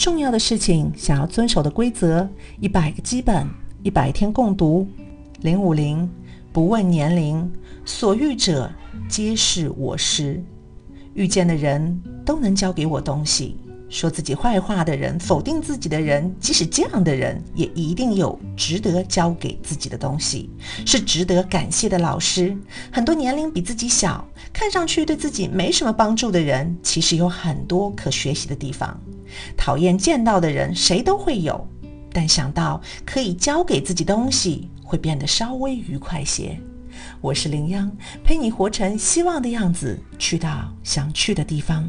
重要的事情，想要遵守的规则，一百个基本，一百天共读。零五零，不问年龄，所遇者皆是我师。遇见的人都能教给我东西。说自己坏话的人，否定自己的人，即使这样的人，也一定有值得教给自己的东西，是值得感谢的老师。很多年龄比自己小，看上去对自己没什么帮助的人，其实有很多可学习的地方。讨厌见到的人，谁都会有，但想到可以教给自己东西，会变得稍微愉快些。我是林央，陪你活成希望的样子，去到想去的地方。